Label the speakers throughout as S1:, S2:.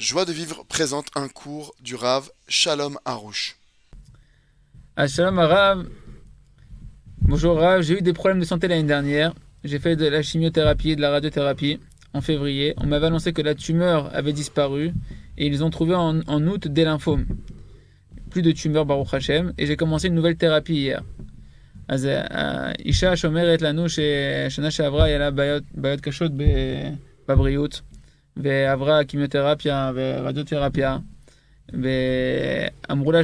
S1: Joie de vivre présente un cours du Rav Shalom Harouche.
S2: Ah, shalom Rav. Bonjour Rav, j'ai eu des problèmes de santé l'année dernière. J'ai fait de la chimiothérapie et de la radiothérapie en février. On m'avait annoncé que la tumeur avait disparu et ils ont trouvé en, août des lymphomes. Plus de tumeur Baruch Hashem et j'ai commencé une nouvelle thérapie hier. Euh, euh, Isha shana shavra yala bayot kashot ועברה קימיותרפיה ורדיותרפיה ואמרו לה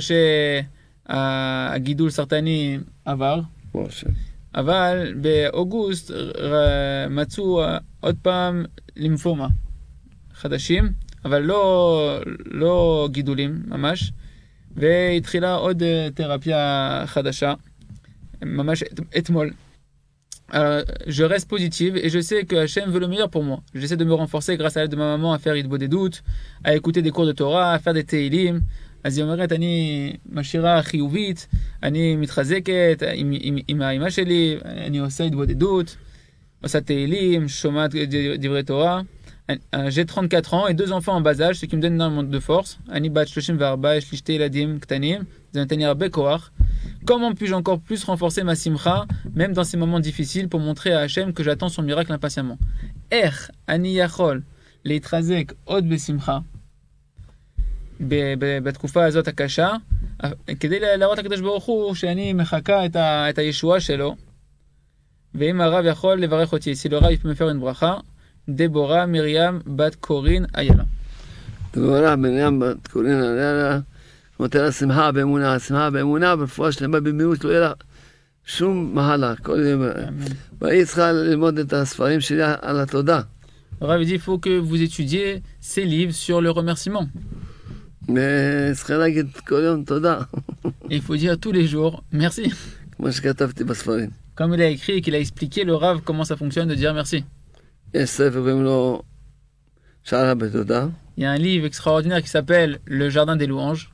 S2: שהגידול סרטני עבר אבל באוגוסט מצאו עוד פעם לימפומה חדשים אבל לא, לא גידולים ממש והתחילה עוד אה, תרפיה חדשה ממש את- אתמול. Alors, je reste positive et je sais que Hachem veut le meilleur pour moi. J'essaie de me renforcer grâce à l'aide de ma maman à faire Idbo des doutes, à écouter des cours de Torah, à faire des Teilim. אז היא אומרת, אני משאירה חיובית, אני מתחזקת עם, עם, עם האמא שלי, אני עושה התבודדות, עושה תהילים, שומעת ד- דברי תורה. אני- J'ai 34 ans et deux enfants en bas âge, ce qui me donne énormément de force. אני בת 34, יש לי שתי ילדים קטנים, זה נותן לי הרבה כוח. Comment puis-je encore plus renforcer ma simcha, même dans ces moments difficiles, pour montrer à Hachem que j'attends son miracle impatiemment איך אני יכול להתחזק עוד בשמחה ב- ב- בתקופה הזאת הקשה, כדי להראות לקדוש ברוך הוא שאני מחכה את, ה, את הישועה שלו, ואם הרב יכול לברך אותי, si le רב peut me faire une ברכה, דבורה מרים בת קורין איילה.
S3: דבורה מרים בת קורין עליה, נותן לה שמחה באמונה, שמחה באמונה, ברפואה שלמה במיעוט, לא יהיה לה שום מהלך. כל יום, והיא צריכה ללמוד את הספרים שלי על התודה.
S2: Le Rav dit il faut que vous étudiez ces livres sur le remerciement.
S3: וצריכה להגיד כל יום תודה,
S2: Et il faut dire tous les jours merci.
S3: כמו שכתבתי בספרים.
S2: Comme il a écrit et qu'il a expliqué, le Rav, comment ça fonctionne de dire merci.
S3: יש ספר קוראים לו שערה בתודה,
S2: Il y a un livre extraordinaire qui s'appelle Le Jardin des Louanges.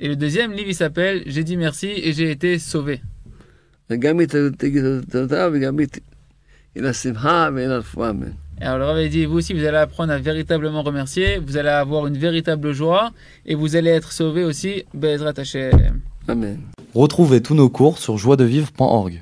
S2: Et le deuxième livre, s'appelle J'ai dit merci et j'ai été sauvé. Alors le Rav dit, vous aussi, vous allez apprendre à véritablement remercier, vous allez avoir une véritable joie et vous allez être sauvé aussi.
S3: Amen.
S4: Retrouvez tous nos cours sur joiedevivre.org.